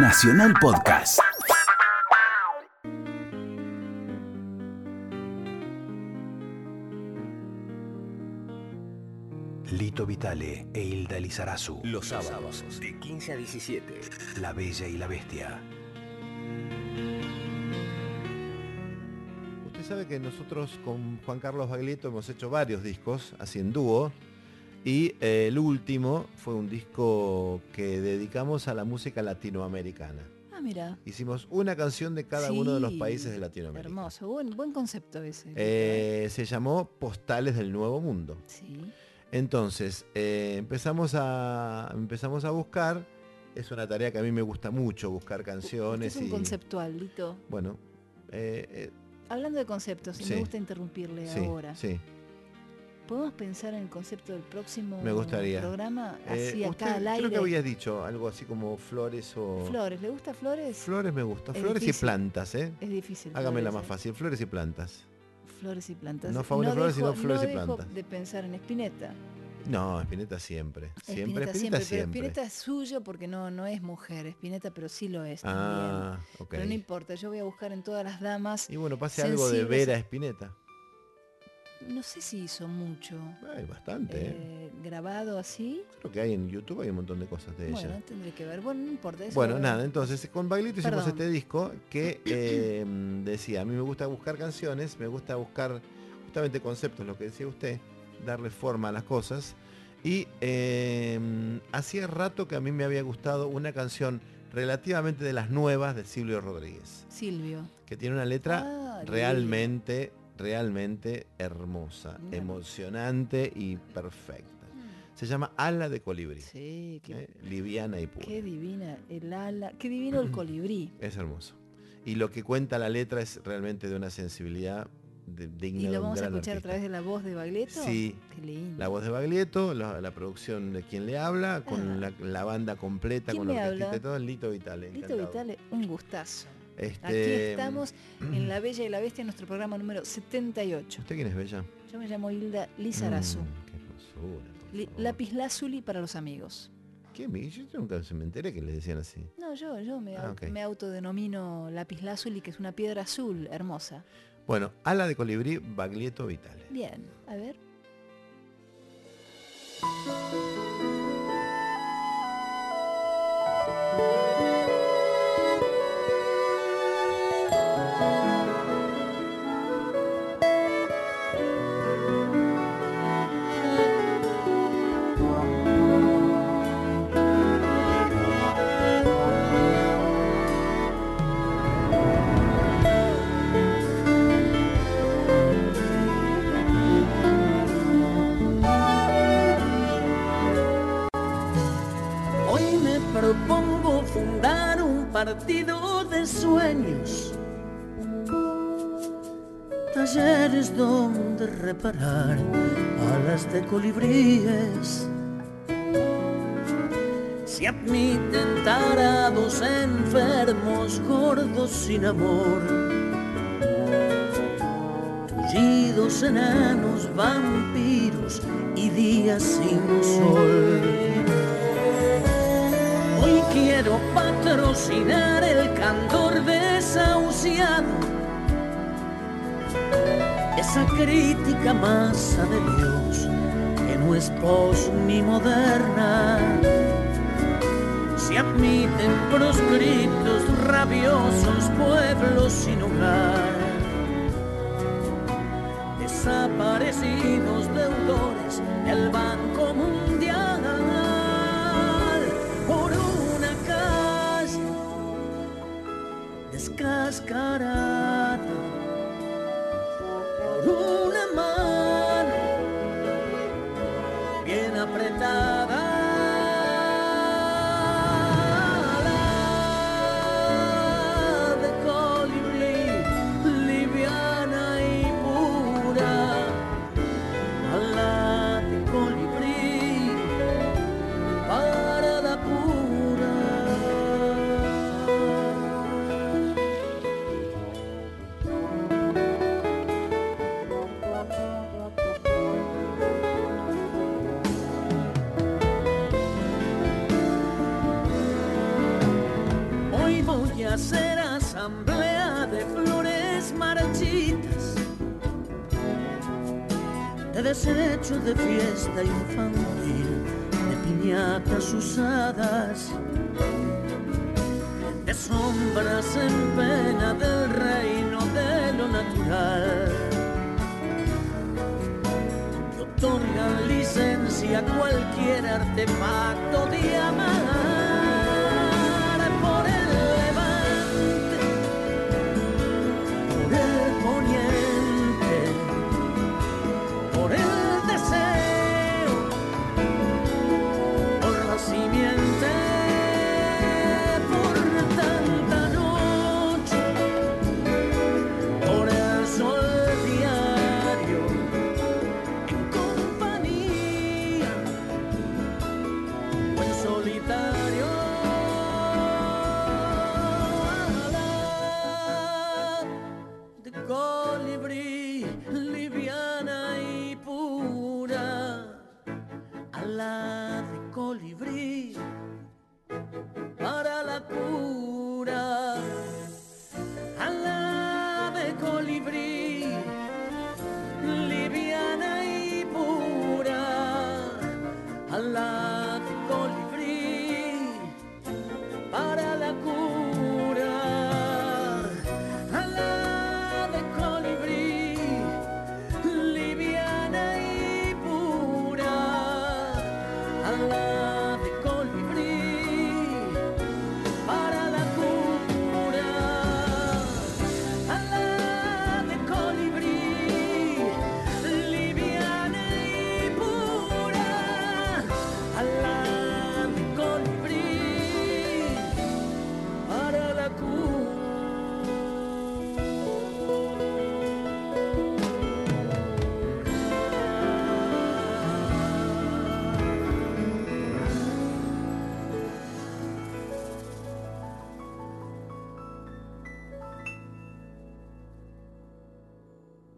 Nacional Podcast. Lito Vitale e Hilda Lizarazu. Los sábados de 15 a 17. La Bella y la Bestia. Usted sabe que nosotros con Juan Carlos Baglietto hemos hecho varios discos, así en dúo, y eh, el último fue un disco que dedicamos a la música latinoamericana. Ah, mira. Hicimos una canción de cada uno de los países de Latinoamérica. Hermoso, buen, buen concepto ese. Eh, se llamó Postales del Nuevo Mundo. Sí. Entonces, eh, empezamos, a, empezamos a buscar. Es una tarea que a mí me gusta mucho, buscar canciones. es un y, conceptual, Lito. Bueno, eh, Hablando de conceptos, Sí. me gusta interrumpirle eh, sí, ahora. sí. ¿Podemos pensar en el concepto del próximo Me gustaría. programa? Eh, Así usted, acá al aire. Creo que habías dicho algo así como flores o... Flores, ¿le gusta flores? Flores me gusta. Es Flores y plantas, ¿eh? Es difícil. Hágamela más ¿eh? fácil. Flores y plantas. Flores y plantas. No favores flores, dejo- sino flores y no dejo plantas. de pensar en Espineta. No, Espineta siempre. Siempre, Espineta Pero siempre. Espineta es suyo porque no, no es mujer. Espineta, pero sí lo es también. Ah. Pero no importa, yo voy a buscar en todas las damas. Y bueno, pase algo de Vera a- Espineta. No sé si hizo mucho. Hay bastante, ¿eh? eh, grabado así. Creo que hay en YouTube hay un montón de cosas de Bueno, ella. tendré que ver. Bueno, no importa. eso- Bueno, nada, entonces con Baglito hicimos este disco que eh, decía, a mí me gusta buscar canciones, me gusta buscar justamente conceptos, lo que decía usted, darle forma a las cosas. Y eh, hacía rato que a mí me había gustado una canción relativamente de las nuevas de Silvio Rodríguez, Silvio. que tiene una letra Ah, realmente, realmente hermosa, emocionante y perfecta. Se llama Ala de Colibrí. Sí, qué, ¿eh? Liviana y pura. qué divina el ala, qué divino el colibrí. Es hermoso. Y lo que cuenta la letra es realmente de una sensibilidad de, digna Y de lo un vamos a gran escuchar a través de la voz de Bagleto. Sí. Qué lindo. La voz de Baglietto, la, la producción de quien le habla, con Ah. la, la banda completa, ¿Quién con la orquestita habla? y todo, Lito Vitale. Lito encantado. Vitale, un gustazo. Aquí Este, estamos en La Bella y la Bestia, nuestro programa número 78. ¿Usted quién es Bella? Yo me llamo Hilda Lizarazu. Mm, qué hermosura, Li-. Lápiz lazuli para los amigos. ¿Qué? Yo nunca se me enteré que le decían así. No, yo, yo me, Ah, au- ok. me autodenomino lápiz lazuli, que es una piedra azul hermosa. Bueno, Ala de Colibrí, Baglietto Vitale. Bien, a ver. Propongo fundar un partido de sueños. Talleres donde reparar alas de colibríes. Se admiten tarados, enfermos, gordos sin amor. Tullidos, enanos, vampiros y días sin sol. Hoy quiero patrocinar el candor desahuciado, esa crítica masa de Dios que no es pos ni moderna. Se admiten proscriptos, rabiosos pueblos sin hogar, desaparecidos deudores del Banco de flores marchitas, de desecho de fiesta infantil, de piñatas usadas, de sombras en pena del reino de lo natural. Otorgan licencia a cualquier artefacto de amar para la cura. Alave colibrí, liviana y pura. Alave colibrí para la cura. Alave colibrí, liviana y pura. Alave